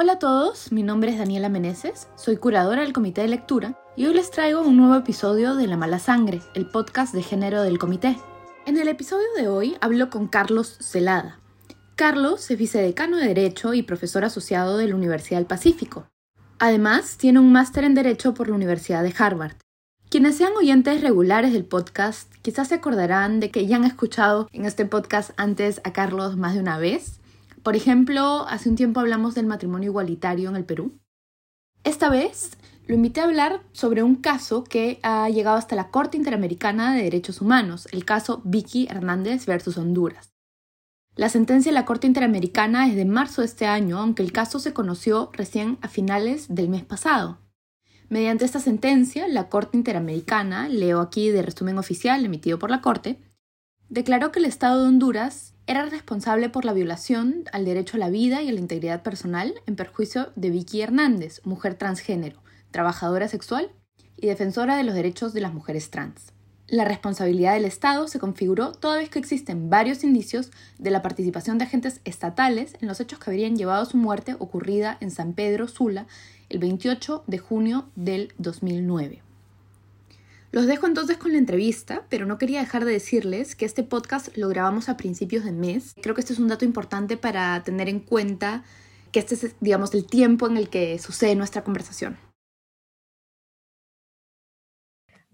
Hola a todos, mi nombre es Daniela Meneses, soy curadora del Comité de Lectura y hoy les traigo un nuevo episodio de La Mala Sangre, el podcast de género del comité. En el episodio de hoy hablo con Carlos Celada. Carlos es vicedecano de Derecho y profesor asociado de la Universidad del Pacífico. Además, tiene un máster en Derecho por la Universidad de Harvard. Quienes sean oyentes regulares del podcast quizás se acordarán de que ya han escuchado en este podcast antes a Carlos más de una vez. Por ejemplo, hace un tiempo hablamos del matrimonio igualitario en el Perú. Esta vez lo invité a hablar sobre un caso que ha llegado hasta la Corte Interamericana de Derechos Humanos, el caso Vicky Hernández versus Honduras. La sentencia de la Corte Interamericana es de marzo de este año, aunque el caso se conoció recién a finales del mes pasado. Mediante esta sentencia, la Corte Interamericana, leo aquí de resumen oficial emitido por la Corte, declaró que el Estado de Honduras era responsable por la violación al derecho a la vida y a la integridad personal en perjuicio de Vicky Hernández, mujer transgénero, trabajadora sexual y defensora de los derechos de las mujeres trans. La responsabilidad del Estado se configuró toda vez que existen varios indicios de la participación de agentes estatales en los hechos que habrían llevado a su muerte ocurrida en San Pedro Sula el 28 de junio del 2009. Los dejo entonces con la entrevista, pero no quería dejar de decirles que este podcast lo grabamos a principios de mes. Creo que este es un dato importante para tener en cuenta que este es, digamos, el tiempo en el que sucede nuestra conversación.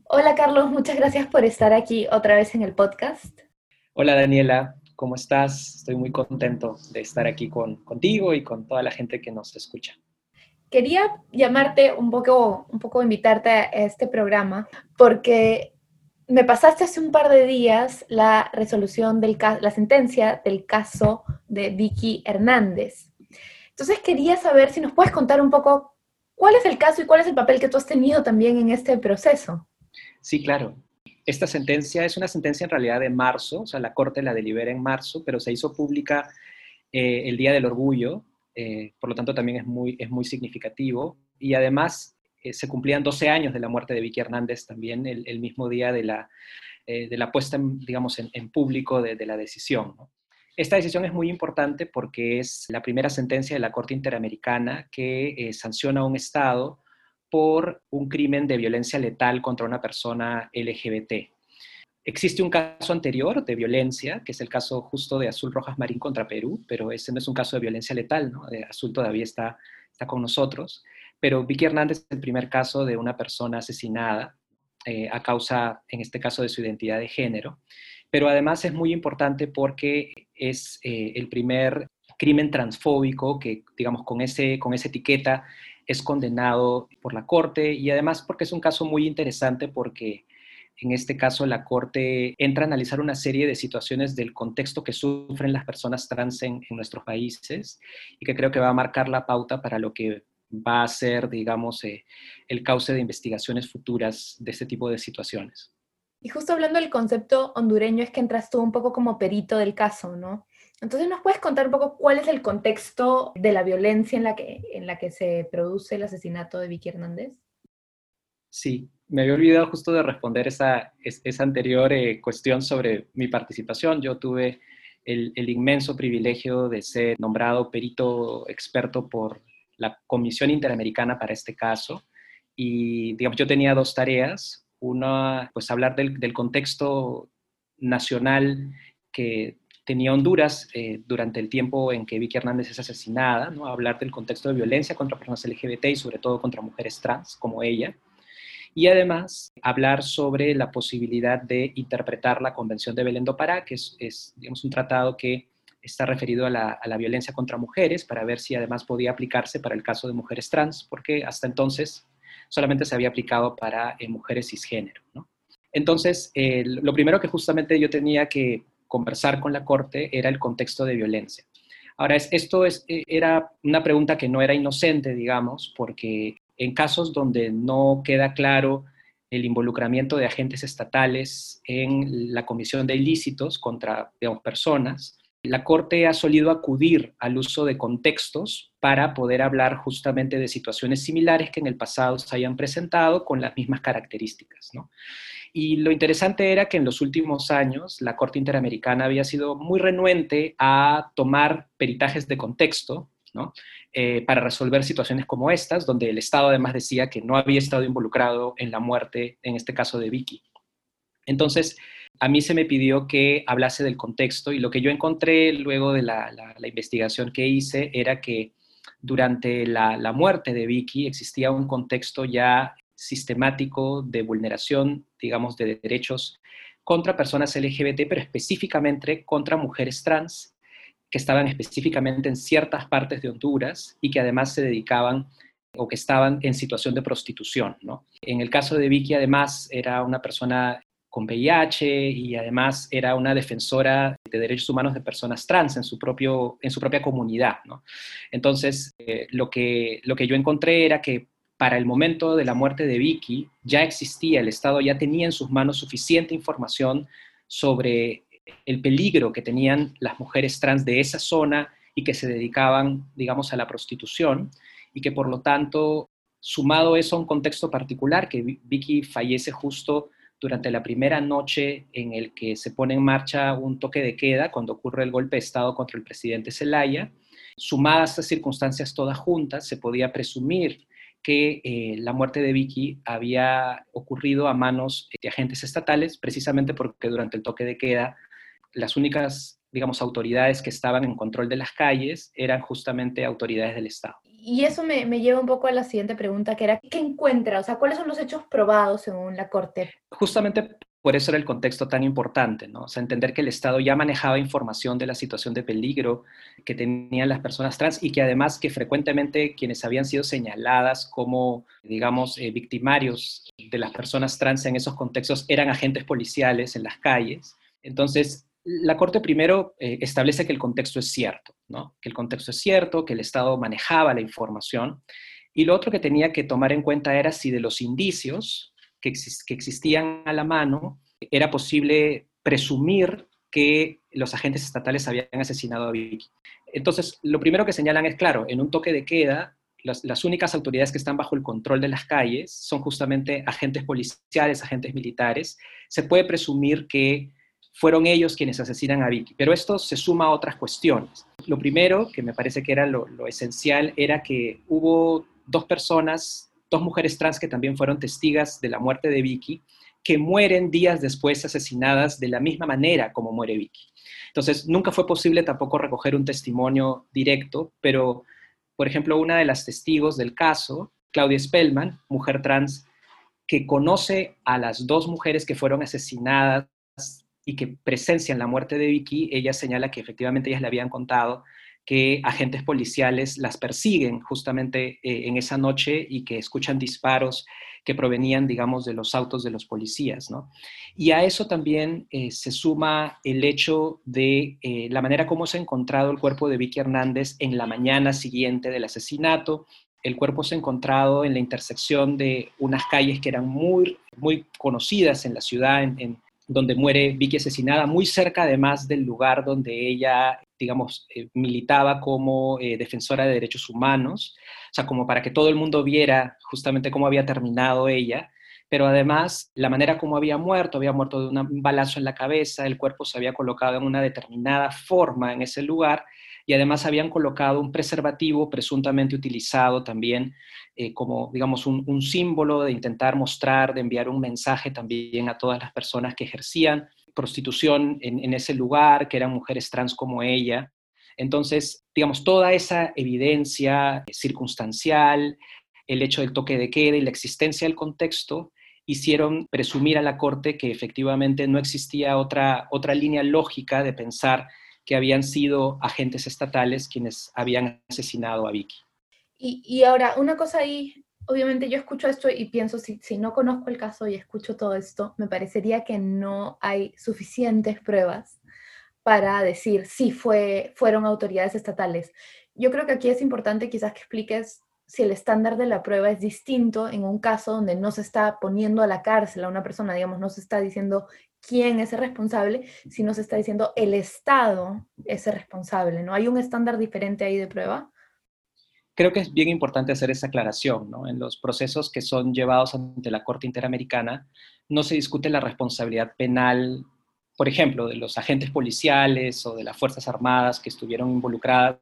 Hola Carlos, muchas gracias por estar aquí otra vez en el podcast. Hola Daniela, ¿cómo estás? Estoy muy contento de estar aquí con, contigo y con toda la gente que nos escucha quería llamarte un poco, un poco invitarte a este programa porque me pasaste hace un par de días la resolución del la sentencia del caso de Vicky Hernández. Entonces quería saber si nos puedes contar un poco cuál es el caso y cuál es el papel que tú has tenido también en este proceso. Sí, claro. Esta sentencia es una sentencia en realidad de marzo, o sea, la Corte la delibera en marzo, pero se hizo pública eh, el Día del Orgullo, eh, por lo tanto también es muy, es muy significativo. Y además eh, se cumplían 12 años de la muerte de Vicky Hernández también el, mismo día de la, eh, de la puesta, en, digamos, en, público de, la decisión. Esta decisión es muy importante porque es la primera sentencia de la Corte Interamericana que sanciona a un Estado por un crimen de violencia letal contra una persona LGBT. Existe un caso anterior de violencia, que es el caso justo de Azul Rojas Marín contra Perú, pero ese no es un caso de violencia letal, ¿no? Azul todavía está, está con nosotros. Pero Vicky Hernández es el primer caso de una persona asesinada eh, a causa, en este caso, de su identidad de género. Pero además es muy importante porque es eh, el primer crimen transfóbico que, digamos, con, ese, con esa etiqueta es condenado por la Corte y además porque es un caso muy interesante porque en este caso, la Corte entra a analizar una serie de situaciones del contexto que sufren las personas trans en, nuestros países y que creo que va a marcar la pauta para lo que va a ser, digamos, eh, el cauce de investigaciones futuras de este tipo de situaciones. Y justo hablando del concepto hondureño, es que entras tú un poco como perito del caso, ¿no? Entonces, ¿nos puedes contar un poco cuál es el contexto de la violencia en la que, en la que se produce el asesinato de Vicky Hernández? Sí, me había olvidado justo de responder esa, esa anterior eh, cuestión sobre mi participación. Yo tuve el, inmenso privilegio de ser nombrado perito experto por la Comisión Interamericana para este caso. Y, digamos, yo tenía dos tareas. Una, pues hablar del, contexto nacional que tenía Honduras eh, durante el tiempo en que Vicky Hernández es asesinada, ¿no? hablar del contexto de violencia contra personas LGBT y sobre todo contra mujeres trans como ella y además hablar sobre la posibilidad de interpretar la Convención de Belén do Pará, que es, digamos, un tratado que está referido a la, violencia contra mujeres, para ver si además podía aplicarse para el caso de mujeres trans, porque hasta entonces solamente se había aplicado para eh, mujeres cisgénero. Entonces, lo primero que justamente yo tenía que conversar con la Corte era el contexto de violencia. Ahora, esto es, eh, era una pregunta que no era inocente, digamos, porque en casos donde no queda claro el involucramiento de agentes estatales en la comisión de ilícitos contra personas, la Corte ha solido acudir al uso de contextos para poder hablar justamente de situaciones similares que en el pasado se hayan presentado con las mismas características. Y lo interesante era que en los últimos años la Corte Interamericana había sido muy renuente a tomar peritajes de contexto Eh, para resolver situaciones como estas, donde el Estado además decía que no había estado involucrado en la muerte, en este caso de Vicky. Entonces, a mí se me pidió que hablase del contexto y lo que yo encontré luego de la, investigación que hice era que durante la, muerte de Vicky existía un contexto ya sistemático de vulneración, digamos, de derechos contra personas LGBT, pero específicamente contra mujeres trans que estaban específicamente en ciertas partes de Honduras y que además se dedicaban o que estaban en situación de prostitución. ¿no? En el caso de Vicky, además, era una persona con VIH y además era una defensora de derechos humanos de personas trans en su, propio, en su propia comunidad. ¿no? Entonces, eh, lo, que, lo que yo encontré era que para el momento de la muerte de Vicky ya existía, el Estado ya tenía en sus manos suficiente información sobre el peligro que tenían las mujeres trans de esa zona y que se dedicaban, digamos, a la prostitución y que por lo tanto, sumado eso a un contexto particular, que Vicky fallece justo durante la primera noche en el que se pone en marcha un toque de queda cuando ocurre el golpe de Estado contra el presidente Zelaya. Sumadas estas circunstancias todas juntas, se podía presumir que eh, la muerte de Vicky había ocurrido a manos de agentes estatales, precisamente porque durante el toque de queda las únicas, digamos, autoridades que estaban en control de las calles eran justamente autoridades del Estado. Y eso me, me, lleva un poco a la siguiente pregunta, que era, ¿qué encuentra? O sea, ¿cuáles son los hechos probados según la Corte? Justamente por eso era el contexto tan importante, ¿no? O sea, entender que el Estado ya manejaba información de la situación de peligro que tenían las personas trans y que además que frecuentemente quienes habían sido señaladas como, digamos, eh, victimarios de las personas trans en esos contextos eran agentes policiales en las calles. Entonces, la Corte primero eh, establece que el contexto es cierto, que el contexto es cierto, que el Estado manejaba la información, y lo otro que tenía que tomar en cuenta era si de los indicios que, existían a la mano era posible presumir que los agentes estatales habían asesinado a Vicky. Entonces, lo primero que señalan es, claro, en un toque de queda, las, únicas autoridades que están bajo el control de las calles son justamente agentes policiales, agentes militares. Se puede presumir que fueron ellos quienes asesinan a Vicky. Pero esto se suma a otras cuestiones. Lo primero, que me parece que era lo, esencial, era que hubo dos personas, dos mujeres trans que también fueron testigas de la muerte de Vicky, que mueren días después asesinadas de la misma manera como muere Vicky. Entonces, nunca fue posible tampoco recoger un testimonio directo, pero, por ejemplo, una de las testigos del caso, Claudia Spellman, mujer trans, que conoce a las dos mujeres que fueron asesinadas y que presencian la muerte de Vicky, ella señala que efectivamente ellas le habían contado que agentes policiales las persiguen justamente eh, en esa noche y que escuchan disparos que provenían, digamos, de los autos de los policías, ¿no? Y a eso también eh, se suma el hecho de eh, la manera como se ha encontrado el cuerpo de Vicky Hernández en la mañana siguiente del asesinato. El cuerpo se ha encontrado en la intersección de unas calles que eran muy, muy conocidas en la ciudad, en, donde muere Vicky asesinada, muy cerca además del lugar donde ella, digamos, eh, militaba como eh, defensora de derechos humanos, o sea, como para que todo el mundo viera justamente cómo había terminado ella, pero además la manera como había muerto, había muerto de un balazo en la cabeza, el cuerpo se había colocado en una determinada forma en ese lugar y además habían colocado un preservativo presuntamente utilizado también eh, como, digamos, un, símbolo de intentar mostrar, de enviar un mensaje también a todas las personas que ejercían prostitución en, en ese lugar, que eran mujeres trans como ella. Entonces, digamos, toda esa evidencia circunstancial, el hecho del toque de queda y la existencia del contexto, hicieron presumir a la Corte que efectivamente no existía otra, otra línea lógica de pensar que habían sido agentes estatales quienes habían asesinado a Vicky. Y, ahora, una cosa ahí, obviamente yo escucho esto y pienso, si, si no conozco el caso y escucho todo esto, me parecería que no hay suficientes pruebas para decir si fue, fueron autoridades estatales. Yo creo que aquí es importante quizás que expliques si el estándar de la prueba es distinto en un caso donde no se está poniendo a la cárcel a una persona, digamos, no se está diciendo quién es el responsable, sino se está diciendo el Estado es el responsable, ¿no? ¿Hay un estándar diferente ahí de prueba? Creo que es bien importante hacer esa aclaración, ¿no? En los procesos que son llevados ante la Corte Interamericana, no se discute la responsabilidad penal, por ejemplo, de los agentes policiales o de las Fuerzas Armadas que estuvieron involucradas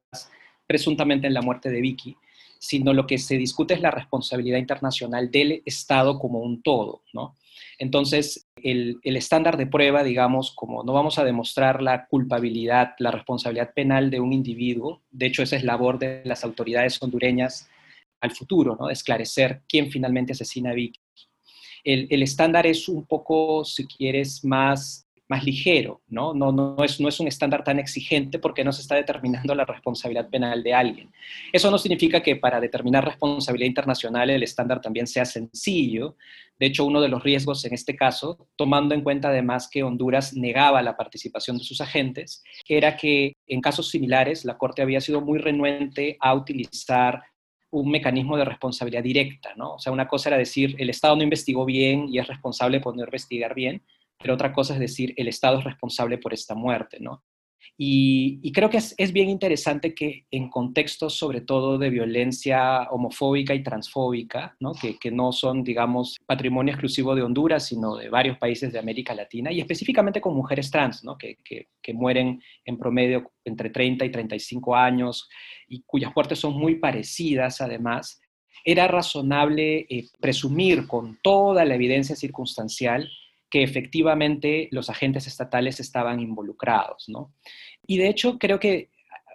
presuntamente en la muerte de Vicky, sino lo que se discute es la responsabilidad internacional del Estado como un todo, ¿no? Entonces, el, estándar de prueba, digamos, como no vamos a demostrar la culpabilidad, la responsabilidad penal de un individuo, de hecho esa es labor de las autoridades hondureñas al futuro, ¿no? esclarecer quién finalmente asesina a Vicky. El, estándar es un poco, si quieres, más más ligero, ¿no? No, no, es, no es un estándar tan exigente porque no se está determinando la responsabilidad penal de alguien. Eso no significa que para determinar responsabilidad internacional el estándar también sea sencillo. De hecho, uno de los riesgos en este caso, tomando en cuenta además que Honduras negaba la participación de sus agentes, era que en casos similares la Corte había sido muy renuente a utilizar un mecanismo de responsabilidad directa, ¿no? O sea, una cosa era decir, el Estado no investigó bien y es responsable por no investigar bien, pero otra cosa es decir, el Estado es responsable por esta muerte, ¿no? Y, creo que es, bien interesante que en contextos sobre todo de violencia homofóbica y transfóbica, ¿no? Que, no son, digamos, patrimonio exclusivo de Honduras, sino de varios países de América Latina, y específicamente con mujeres trans, ¿no? que, que mueren en promedio entre 30 y 35 años y cuyas muertes son muy parecidas además, era razonable eh, presumir con toda la evidencia circunstancial que efectivamente los agentes estatales estaban involucrados, ¿no? Y de hecho creo que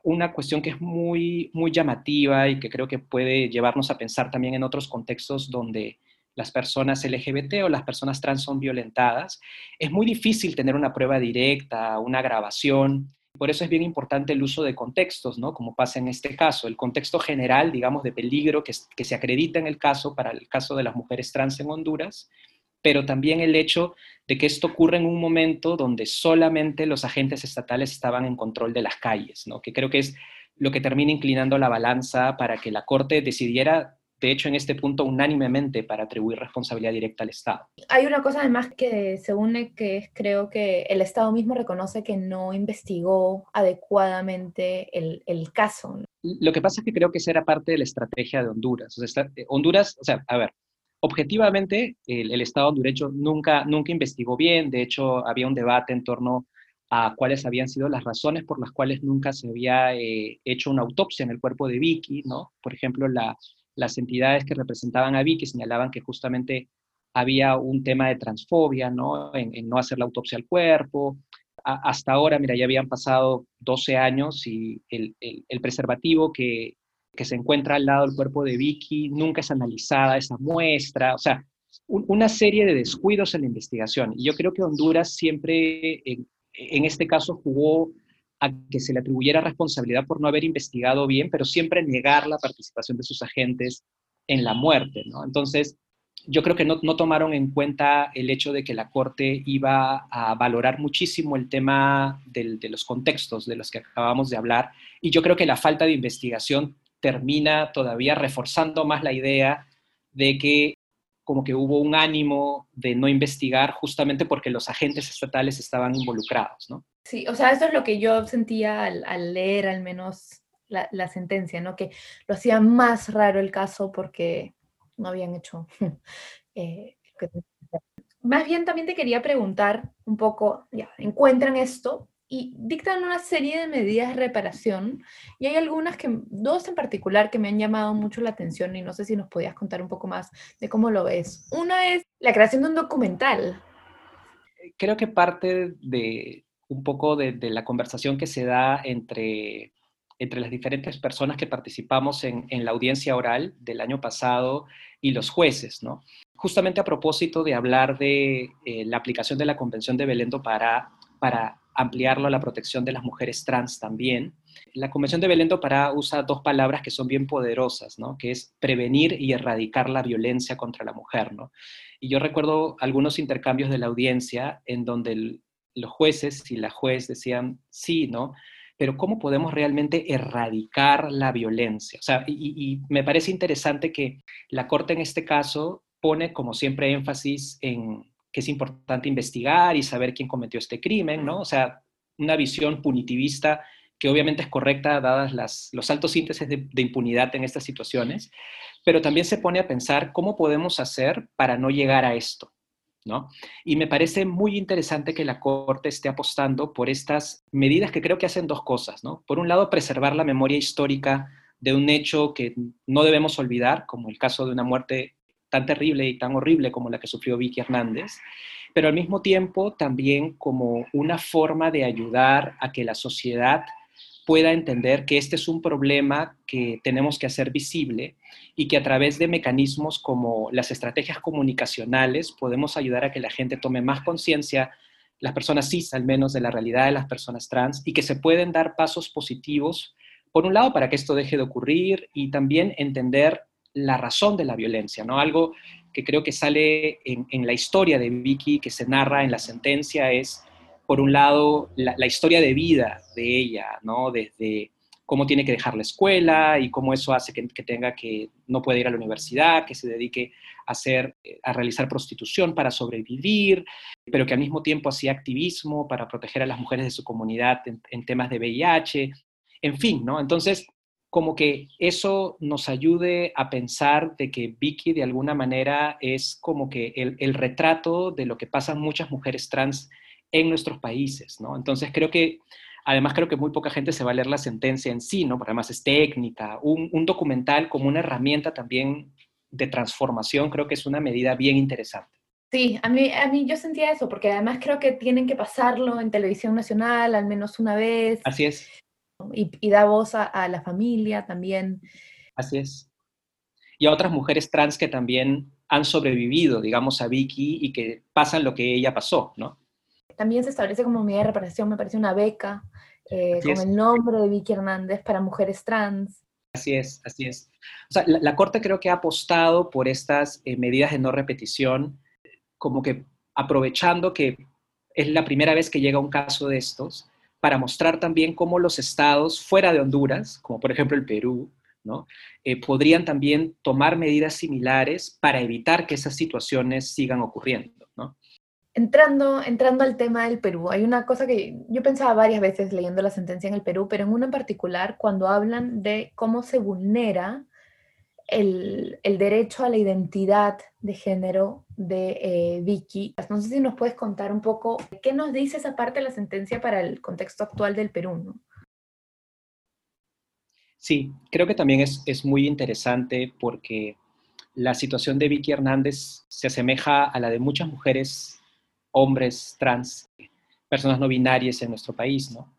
una cuestión que es muy, muy llamativa y que creo que puede llevarnos a pensar también en otros contextos donde las personas LGBT o las personas trans son violentadas, es muy difícil tener una prueba directa, una grabación. Por eso es bien importante el uso de contextos, ¿no? Como pasa en este caso, el contexto general, digamos, de peligro que, que se acredita en el caso para el caso de las mujeres trans en Honduras, pero también el hecho de que esto ocurre en un momento donde solamente los agentes estatales estaban en control de las calles, ¿no? que creo que es lo que termina inclinando la balanza para que la Corte decidiera, de hecho, en este punto unánimemente para atribuir responsabilidad directa al Estado. Hay una cosa además que se une, que es creo que el Estado mismo reconoce que no investigó adecuadamente el, el caso. Lo que pasa es que creo que esa era parte de la estrategia de Honduras. O sea, Honduras, o sea, a ver, objetivamente, el, Estado hondureño nunca, nunca investigó bien, de hecho, había un debate en torno a cuáles habían sido las razones por las cuales nunca se había eh, hecho una autopsia en el cuerpo de Vicky, ¿no? Por ejemplo, las entidades que representaban a Vicky señalaban que justamente había un tema de transfobia, ¿no? En, no hacer la autopsia al cuerpo. hasta ahora, mira, ya habían pasado 12 años y el, el preservativo que, que se encuentra al lado del cuerpo de Vicky, nunca es analizada esa muestra, o sea, una serie de descuidos en la investigación. Y yo creo que Honduras siempre, en, este caso, jugó a que se le atribuyera responsabilidad por no haber investigado bien, pero siempre negar la participación de sus agentes en la muerte, ¿no? Entonces, yo creo que no, tomaron en cuenta el hecho de que la Corte iba a valorar muchísimo el tema de los contextos de los que acabamos de hablar, y yo creo que la falta de investigación termina todavía reforzando más la idea de que como que hubo un ánimo de no investigar justamente porque los agentes estatales estaban involucrados, ¿no? Sí, o sea, eso es lo que yo sentía al, leer al menos la, sentencia, ¿no? Que lo hacía más raro el caso porque no habían hecho... Eh, más bien también te quería preguntar un poco, ya, encuentran esto, y dictan una serie de medidas de reparación y hay algunas que, dos en particular, que me han llamado mucho la atención y no sé si nos podías contar un poco más de cómo lo ves. Una es la creación de un documental. Creo que parte de un poco de, la conversación que se da entre, entre las diferentes personas que participamos en, en la audiencia oral del año pasado y los jueces, ¿no? Justamente a propósito de hablar de eh, la aplicación de la Convención de Belén para, para ampliarlo a la protección de las mujeres trans también. La Convención de Belén do Pará usa dos palabras que son bien poderosas, ¿no? que es prevenir y erradicar la violencia contra la mujer. ¿no? Y yo recuerdo algunos intercambios de la audiencia en donde los jueces y la juez decían, sí, ¿no? Pero ¿cómo podemos realmente erradicar la violencia? O sea, y me parece interesante que la Corte en este caso pone como siempre énfasis en que es importante investigar y saber quién cometió este crimen, ¿no? O sea, una visión punitivista que obviamente es correcta dadas las, los altos índices de, impunidad en estas situaciones, pero también se pone a pensar cómo podemos hacer para no llegar a esto. ¿no? Y me parece muy interesante que la Corte esté apostando por estas medidas que creo que hacen dos cosas, ¿no? Por un lado, preservar la memoria histórica de un hecho que no debemos olvidar, como el caso de una muerte tan terrible y tan horrible como la que sufrió Vicky Hernández, pero al mismo tiempo también como una forma de ayudar a que la sociedad pueda entender que este es un problema que tenemos que hacer visible y que a través de mecanismos como las estrategias comunicacionales podemos ayudar a que la gente tome más conciencia, las personas cis al menos, de la realidad de las personas trans y que se pueden dar pasos positivos, por un lado, para que esto deje de ocurrir y también entender la razón de la violencia, ¿no? Algo que creo que sale en, la historia de Vicky, que se narra en la sentencia, es por un lado, la, historia de vida de ella, ¿no? Desde cómo tiene que dejar la escuela y cómo eso hace que, tenga que, no puede ir a la universidad, que se dedique a, hacer, a realizar prostitución para sobrevivir, pero que al mismo tiempo hacía activismo para proteger a las mujeres de su comunidad en, temas de VIH, en fin, ¿no? Entonces, como que eso nos ayude a pensar de que Vicky de alguna manera es como que el, el retrato de lo que pasan muchas mujeres trans en nuestros países, ¿no? Entonces creo que, además creo que muy poca gente se va a leer la sentencia en sí, ¿no? Porque además es técnica, un, documental como una herramienta también de transformación, creo que es una medida bien interesante. Sí, a mí, a mí yo sentía eso, porque además creo que tienen que pasarlo en televisión nacional al menos una vez. Así es. Y, da voz a, a, la familia también. Así es. Y a otras mujeres trans que también han sobrevivido, digamos, a Vicky y que pasan lo que ella pasó, ¿no? también se establece como medida de reparación, me parece una beca eh, con el nombre de Vicky Hernández para mujeres trans. Así es, así es. O sea, la, Corte creo que ha apostado por estas eh, medidas de no repetición, como que aprovechando que es la primera vez que llega un caso de estos, para mostrar también cómo los estados fuera de Honduras, como por ejemplo el Perú, ¿no? Eh, podrían también tomar medidas similares para evitar que esas situaciones sigan ocurriendo. Entrando, entrando al tema del Perú, hay una cosa que yo pensaba varias veces leyendo la sentencia en el Perú, pero en una en particular, cuando hablan de cómo se vulnera el, derecho a la identidad de género de eh, Vicky. No sé si nos puedes contar un poco qué nos dice esa parte de la sentencia para el contexto actual del Perú. Sí, creo que también es, es muy interesante porque la situación de Vicky Hernández se asemeja a la de muchas mujeres hombres trans, personas no binarias en nuestro país, ¿no?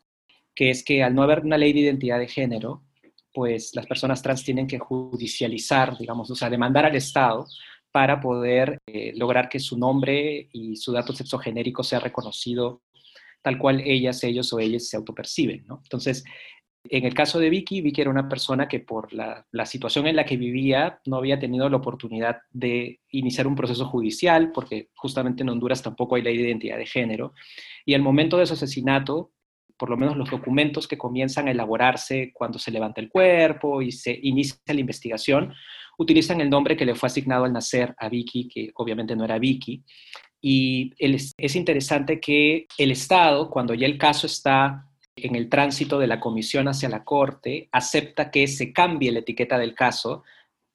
Que es que al no haber una ley de identidad de género, pues las personas trans tienen que judicializar, digamos, o sea, demandar al Estado para poder eh, lograr que su nombre y su dato sexogenérico sea reconocido tal cual ellas, ellos o ellas se autoperciben, ¿no? Entonces, en el caso de Vicky, Vicky era una persona que por la, situación en la que vivía no había tenido la oportunidad de iniciar un proceso judicial, porque justamente en Honduras tampoco hay ley de identidad de género. Y al momento de su asesinato, por lo menos los documentos que comienzan a elaborarse cuando se levanta el cuerpo y se inicia la investigación, utilizan el nombre que le fue asignado al nacer a Vicky, que obviamente no era Vicky. Y es interesante que el Estado, cuando ya el caso está en el tránsito de la comisión hacia la Corte, acepta que se cambie la etiqueta del caso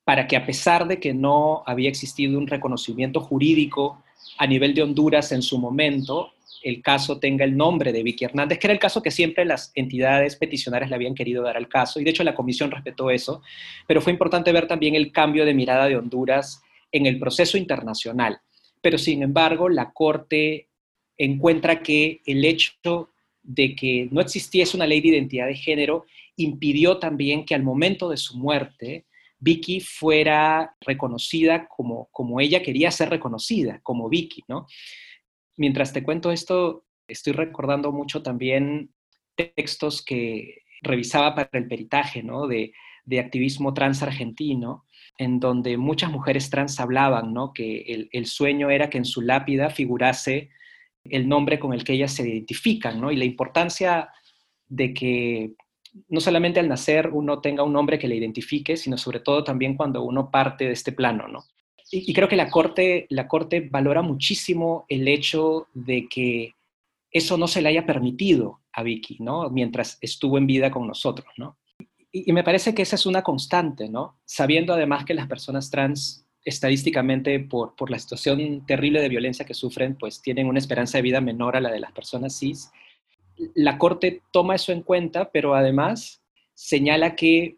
para que a pesar de que no había existido un reconocimiento jurídico a nivel de Honduras en su momento, el caso tenga el nombre de Vicky Hernández, que era el caso que siempre las entidades peticionarias le habían querido dar al caso, y de hecho la comisión respetó eso, pero fue importante ver también el cambio de mirada de Honduras en el proceso internacional. Pero sin embargo, la Corte encuentra que el hecho de que no existiese una ley de identidad de género impidió también que al momento de su muerte Vicky fuera reconocida como, como ella quería ser reconocida, como Vicky, ¿no? Mientras te cuento esto, estoy recordando mucho también textos que revisaba para el peritaje. De, activismo trans argentino, en donde muchas mujeres trans hablaban, ¿no? Que el, sueño era que en su lápida figurase el nombre con el que ellas se identifican. Y la importancia de que no solamente al nacer uno tenga un nombre que le identifique, sino sobre todo también cuando uno parte de este plano, ¿no? Y, creo que la corte, la corte valora muchísimo el hecho de que eso no se le haya permitido a Vicky, ¿no? Mientras estuvo en vida con nosotros, ¿no? Y, me parece que esa es una constante, ¿no? Sabiendo además que las personas trans estadísticamente por, por, la situación terrible de violencia que sufren, pues tienen una esperanza de vida menor a la de las personas cis. La Corte toma eso en cuenta, pero además señala que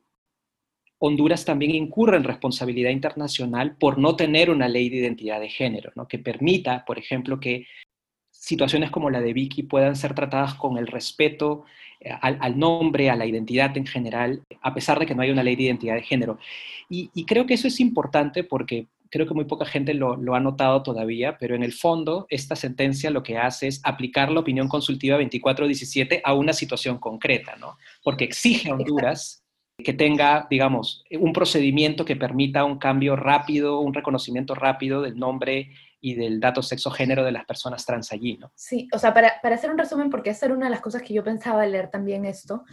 Honduras también incurre en responsabilidad internacional por no tener una ley de identidad de género, ¿no? que permita, por ejemplo, que situaciones como la de Vicky puedan ser tratadas con el respeto eh, al, nombre, a la identidad en general, a pesar de que no hay una ley de identidad de género. Y, creo que eso es importante porque creo que muy poca gente lo, lo, ha notado todavía, pero en el fondo esta sentencia lo que hace es aplicar la opinión consultiva 2417 a una situación concreta, ¿no? Porque exige a Honduras que tenga, digamos, un procedimiento que permita un cambio rápido, un reconocimiento rápido del nombre y del dato sexo-género de las personas trans allí, ¿no? Sí, o sea, para, hacer un resumen, porque esa era una de las cosas que yo pensaba leer también esto,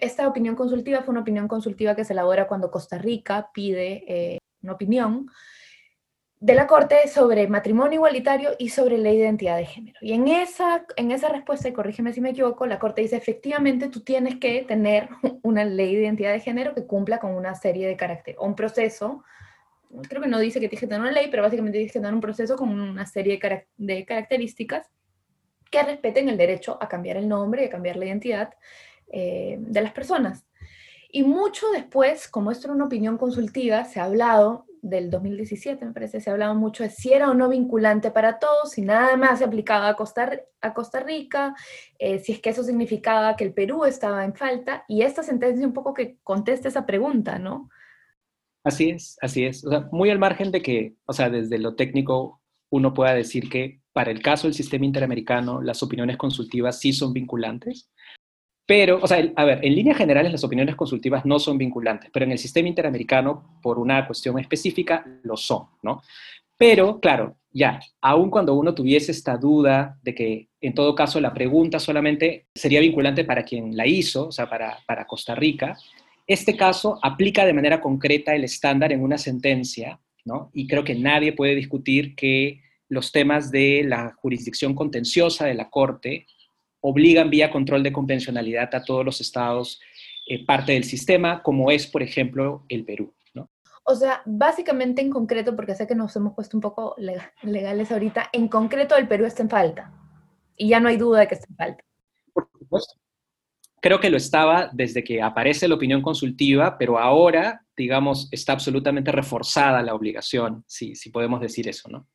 esta opinión consultiva fue una opinión consultiva que se elabora cuando Costa Rica pide eh, una opinión de la Corte sobre matrimonio igualitario y sobre de identidad de género. Y en esa, en esa respuesta, y corrígeme si me equivoco, la Corte dice, efectivamente, tú tienes que tener una ley de identidad de género que cumpla con una serie de caracteres, un proceso, creo que no dice que tienes que tener una ley, pero básicamente tienes que tener un proceso con una serie de, características que respeten el derecho a cambiar el nombre y a cambiar la identidad eh, de las personas. Y mucho después, como esto era una opinión consultiva, se ha hablado del 2017, me parece, se ha hablado mucho de si era o no vinculante para todos, si nada más se aplicaba a Costa, a Costa Rica, eh, si es que eso significaba que el Perú estaba en falta, y esta sentencia un poco que contesta esa pregunta, ¿no? Así es, así es. O sea, muy al margen de que, o sea, desde lo técnico uno pueda decir que para el caso del sistema interamericano las opiniones consultivas sí son vinculantes, pero, o sea, a ver, en líneas generales las opiniones consultivas no son vinculantes, pero en el sistema interamericano, por una cuestión específica, lo son, ¿no? Pero, claro, ya, aun cuando uno tuviese esta duda de que en todo caso la pregunta solamente sería vinculante para quien la hizo, o sea, para, para Costa Rica, este caso aplica de manera concreta el estándar en una sentencia, ¿no? Y creo que nadie puede discutir que los temas de la jurisdicción contenciosa de la Corte obligan vía control de convencionalidad a todos los estados eh, parte del sistema, como es, por ejemplo, el Perú. ¿no? O sea, básicamente en concreto, porque sé que nos hemos puesto un poco legales ahorita, en concreto el Perú está en falta. Y ya no hay duda de que está en falta. Por supuesto. Creo que lo estaba desde que aparece la opinión consultiva, pero ahora, digamos, está absolutamente reforzada la obligación, si, si podemos decir eso, ¿no?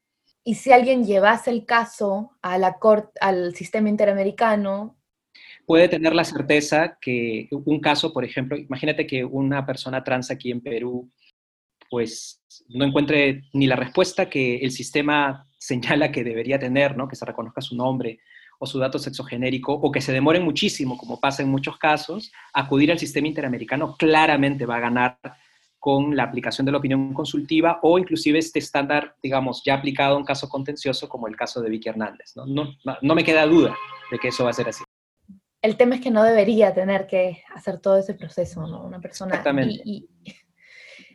Y si alguien llevase el caso al sistema interamericano. Puede tener la certeza que un caso, por ejemplo, imagínate que una persona trans aquí en Perú, pues no encuentre ni la respuesta que el sistema señala que debería tener, ¿no? que se reconozca su nombre o su dato sexogenérico, o que se demore muchísimo, como pasa en muchos casos, acudir al sistema interamericano claramente va a ganar con la aplicación de la opinión consultiva o inclusive este estándar, digamos, ya aplicado a un caso contencioso como el caso de Vicky Hernández. ¿no? No, no me queda duda de que eso va a ser así. El tema es que no debería tener que hacer todo ese proceso, ¿no? Una persona... Exactamente. Y,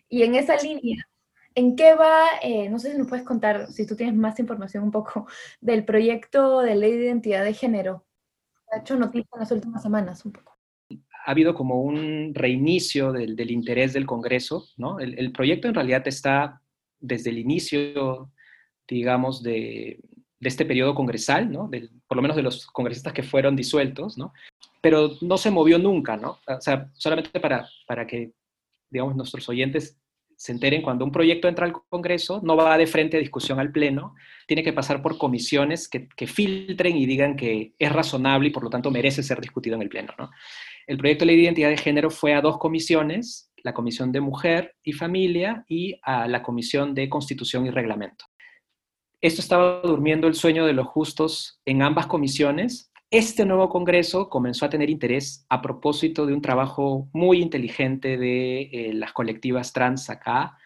y, en esa línea, ¿en qué va, eh, no sé si nos puedes contar, si tú tienes más información un poco, del proyecto de ley de identidad de género? Ha hecho noticia en las últimas semanas un poco ha habido como un reinicio del, interés del Congreso, ¿no? El, proyecto en realidad está desde el inicio, digamos, de, este periodo congresal, ¿no? por lo menos de los congresistas que fueron disueltos, ¿no? Pero no se movió nunca, ¿no? O sea, solamente para, para que, digamos, nuestros oyentes se enteren, cuando un proyecto entra al Congreso, no va de frente a discusión al Pleno, tiene que pasar por comisiones que, que filtren y digan que es razonable y por lo tanto merece ser discutido en el Pleno, ¿no? El proyecto de ley de identidad de género fue a dos comisiones, la Comisión de Mujer y Familia y a la Comisión de Constitución y Reglamento. Esto estaba durmiendo el sueño de los justos en ambas comisiones. Este nuevo Congreso comenzó a tener interés a propósito de un trabajo muy inteligente de eh, las colectivas trans acá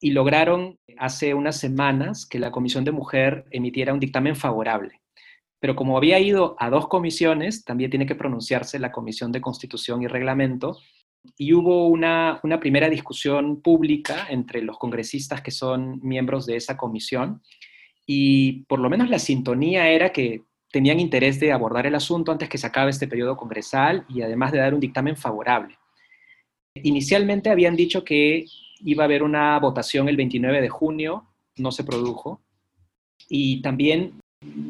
y lograron hace unas semanas que la Comisión de Mujer emitiera un dictamen favorable pero como había ido a dos comisiones, también tiene que pronunciarse la Comisión de Constitución y Reglamento, y hubo una, primera discusión pública entre los congresistas que son miembros de esa comisión, y por lo menos la sintonía era que tenían interés de abordar el asunto antes que se acabe este periodo congresal y además de dar un dictamen favorable. Inicialmente habían dicho que iba a haber una votación el 29 de junio, no se produjo. Y también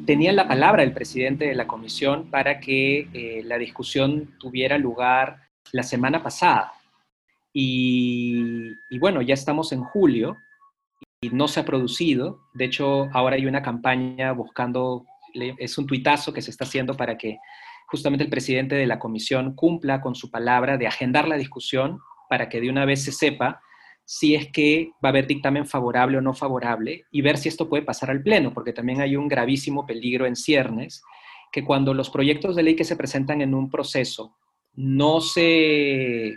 tenían la palabra el presidente de la comisión para que eh, la discusión tuviera lugar la semana pasada. Y, y, bueno, ya estamos en julio y no se ha producido. De hecho, ahora hay una campaña buscando, es un tuitazo que se está haciendo para que justamente el presidente de la comisión cumpla con su palabra de agendar la discusión para que de una vez se sepa si es que va a haber dictamen favorable o no favorable y ver si esto puede pasar al Pleno, porque también hay un gravísimo peligro en ciernes, que cuando los proyectos de ley que se presentan en un proceso no se,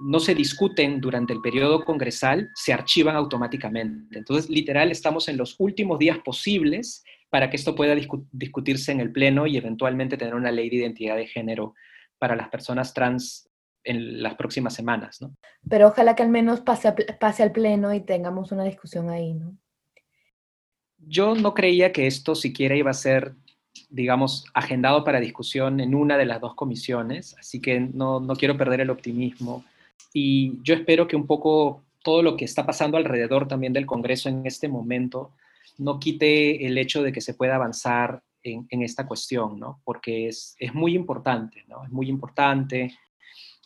no se discuten durante el periodo congresal, se archivan automáticamente. Entonces, literal, estamos en los últimos días posibles para que esto pueda discutirse en el Pleno y eventualmente tener una ley de identidad de género para las personas trans en las próximas semanas, ¿no? Pero ojalá que al menos pase, pase al pleno y tengamos una discusión ahí, ¿no? Yo no creía que esto siquiera iba a ser, digamos, agendado para discusión en una de las dos comisiones, así que no, no quiero perder el optimismo. Y yo espero que un poco todo lo que está pasando alrededor también del Congreso en este momento no quite el hecho de que se pueda avanzar en, en esta cuestión, ¿no? Porque es, es muy importante, ¿no? Es muy importante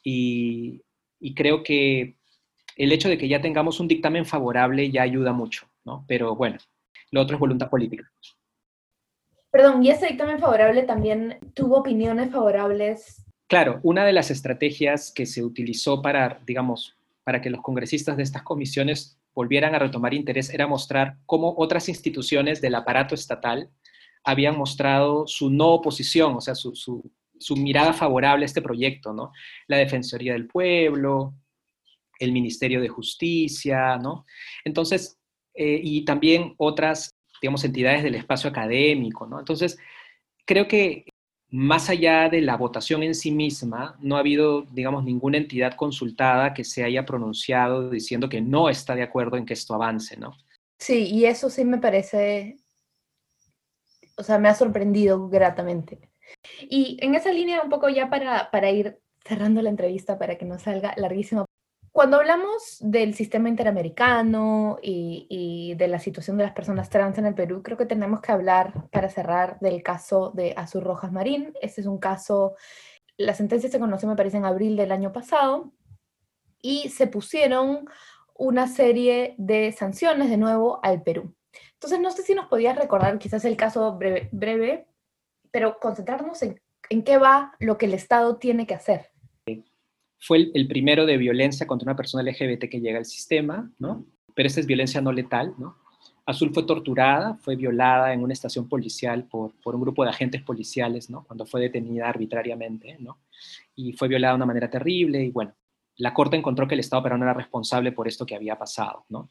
y, creo que el hecho de que ya tengamos un dictamen favorable ya ayuda mucho, ¿no? Pero bueno, lo otro es voluntad política. Perdón, ¿y ese dictamen favorable también tuvo opiniones favorables? Claro, una de las estrategias que se utilizó para, digamos, para que los congresistas de estas comisiones volvieran a retomar interés era mostrar cómo otras instituciones del aparato estatal habían mostrado su no oposición, o sea, su, su mirada favorable a este proyecto, ¿no? La Defensoría del Pueblo, el Ministerio de Justicia, ¿no? Entonces, eh, y también otras, digamos, entidades del espacio académico, ¿no? Entonces, creo que más allá de la votación en sí misma, no ha habido, digamos, ninguna entidad consultada que se haya pronunciado diciendo que no está de acuerdo en que esto avance, ¿no? Sí, y eso sí me parece, o sea, me ha sorprendido gratamente. Y en esa línea, un poco ya para, para ir cerrando la entrevista para que no salga larguísimo. Cuando hablamos del sistema interamericano y, y, de la situación de las personas trans en el Perú, creo que tenemos que hablar para cerrar del caso de Azur Rojas Marín. Este es un caso, la sentencia se conoció me parece en abril del año pasado y se pusieron una serie de sanciones de nuevo al Perú. Entonces, no sé si nos podías recordar quizás el caso breve, breve pero concentrarnos en, en qué va lo que el Estado tiene que hacer. Fue el, primero de violencia contra una persona LGBT que llega al sistema, ¿no? Pero esta es violencia no letal, ¿no? Azul fue torturada, fue violada en una estación policial por, por, un grupo de agentes policiales, ¿no? Cuando fue detenida arbitrariamente, ¿no? Y fue violada de una manera terrible y bueno, la Corte encontró que el Estado peruano era responsable por esto que había pasado, ¿no?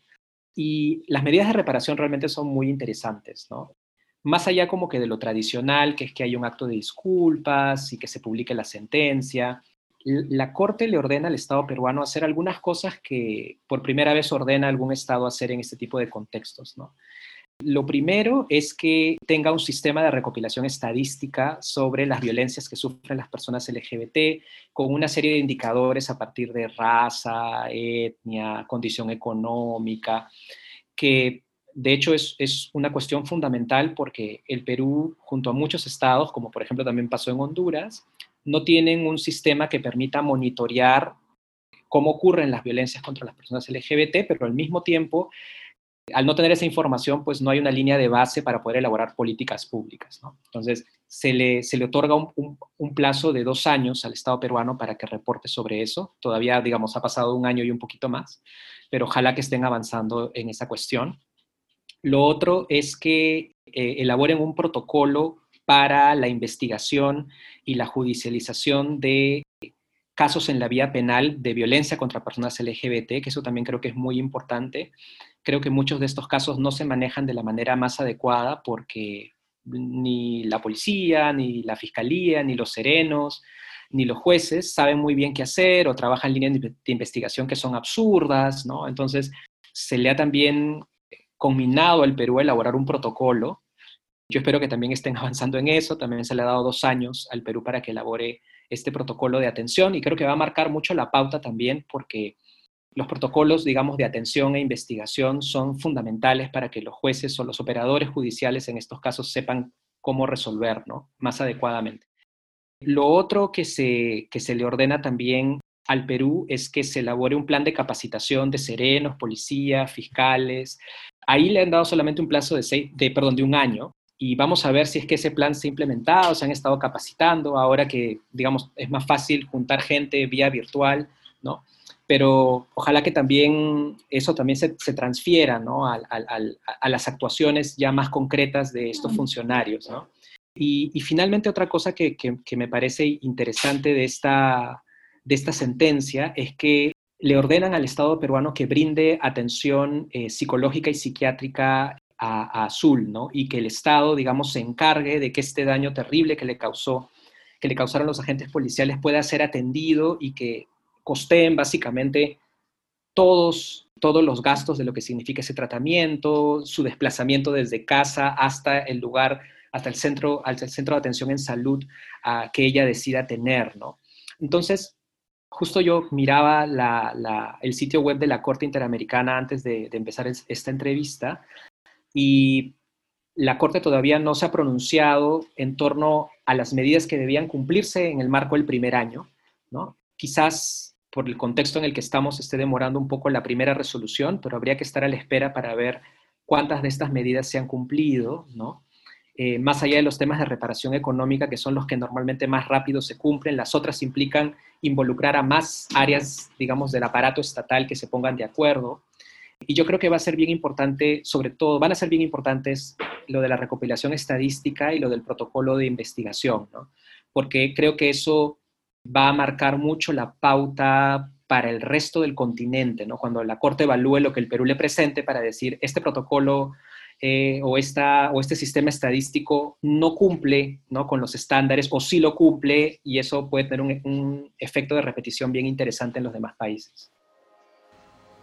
Y las medidas de reparación realmente son muy interesantes, ¿no? Más allá como que de lo tradicional, que es que hay un acto de disculpas y que se publique la sentencia, la Corte le ordena al Estado peruano hacer algunas cosas que por primera vez ordena algún Estado hacer en este tipo de contextos. ¿no? Lo primero es que tenga un sistema de recopilación estadística sobre las violencias que sufren las personas LGBT, con una serie de indicadores a partir de raza, etnia, condición económica, que de hecho, es, una cuestión fundamental porque el Perú, junto a muchos estados, como por ejemplo también pasó en Honduras, no tienen un sistema que permita monitorear cómo ocurren las violencias contra las personas LGBT, pero al mismo tiempo, al no tener esa información, pues no hay una línea de base para poder elaborar políticas públicas. Entonces, se le, se le otorga un, plazo de dos años al Estado peruano para que reporte sobre eso. Todavía, digamos, ha pasado un año y un poquito más, pero ojalá que estén avanzando en esa cuestión. Lo otro es que eh, elaboren un protocolo para la investigación y la judicialización de casos en la vía penal de violencia contra personas LGBT, que eso también creo que es muy importante. Creo que muchos de estos casos no se manejan de la manera más adecuada porque ni la policía, ni la fiscalía, ni los serenos, ni los jueces saben muy bien qué hacer o trabajan líneas de investigación que son absurdas, ¿no? Entonces, se le ha también combinado al Perú a elaborar un protocolo. Yo espero que también estén avanzando en eso. También se le ha dado dos años al Perú para que elabore este protocolo de atención y creo que va a marcar mucho la pauta también porque los protocolos, digamos, de atención e investigación son fundamentales para que los jueces o los operadores judiciales en estos casos sepan cómo resolver ¿no? más adecuadamente. Lo otro que se, que se le ordena también al Perú es que se elabore un plan de capacitación de serenos, policías, fiscales. Ahí le han dado solamente un plazo de, seis, de, perdón, de un año y vamos a ver si es que ese plan se ha implementado, se han estado capacitando, ahora que, digamos, es más fácil juntar gente vía virtual, ¿no? Pero ojalá que también eso también se, se transfiera, ¿no? A, a, las actuaciones ya más concretas de estos funcionarios, ¿no? Y, y finalmente otra cosa que, que, que, me parece interesante de esta, de esta sentencia es que le ordenan al Estado peruano que brinde atención eh, psicológica y psiquiátrica a, Azul, ¿no? Y que el Estado, digamos, se encargue de que este daño terrible que le causó, que le causaron los agentes policiales pueda ser atendido y que costeen básicamente todos, todos los gastos de lo que significa ese tratamiento, su desplazamiento desde casa hasta el lugar, hasta el centro, al centro de atención en salud a que ella decida tener, ¿no? Entonces, justo yo miraba el sitio web de la Corte Interamericana antes de, empezar esta entrevista y la Corte todavía no se ha pronunciado en torno a las medidas que debían cumplirse en el marco del primer año. ¿no? Quizás por el contexto en el que estamos esté demorando un poco la primera resolución, pero habría que estar a la espera para ver cuántas de estas medidas se han cumplido, ¿no? Eh, más allá de los temas de reparación económica, que son los que normalmente más rápido se cumplen, las otras implican involucrar a más áreas, digamos, del aparato estatal que se pongan de acuerdo. Y yo creo que va a ser bien importante, sobre todo, van a ser bien importantes lo de la recopilación estadística y lo del protocolo de investigación, ¿no? Porque creo que eso va a marcar mucho la pauta para el resto del continente, ¿no? Cuando la Corte evalúe lo que el Perú le presente para decir, este protocolo eh, o, esta, o este sistema estadístico no cumple ¿no? con los estándares o sí lo cumple y eso puede tener un, un efecto de repetición bien interesante en los demás países.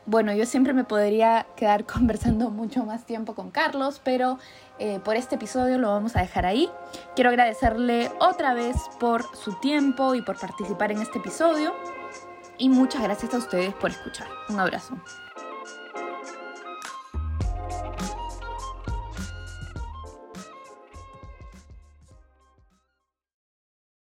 Bueno, yo siempre me podría quedar conversando mucho más tiempo con Carlos, pero eh, por este episodio lo vamos a dejar ahí. Quiero agradecerle otra vez por su tiempo y por participar en este episodio. Y muchas gracias a ustedes por escuchar. Un abrazo.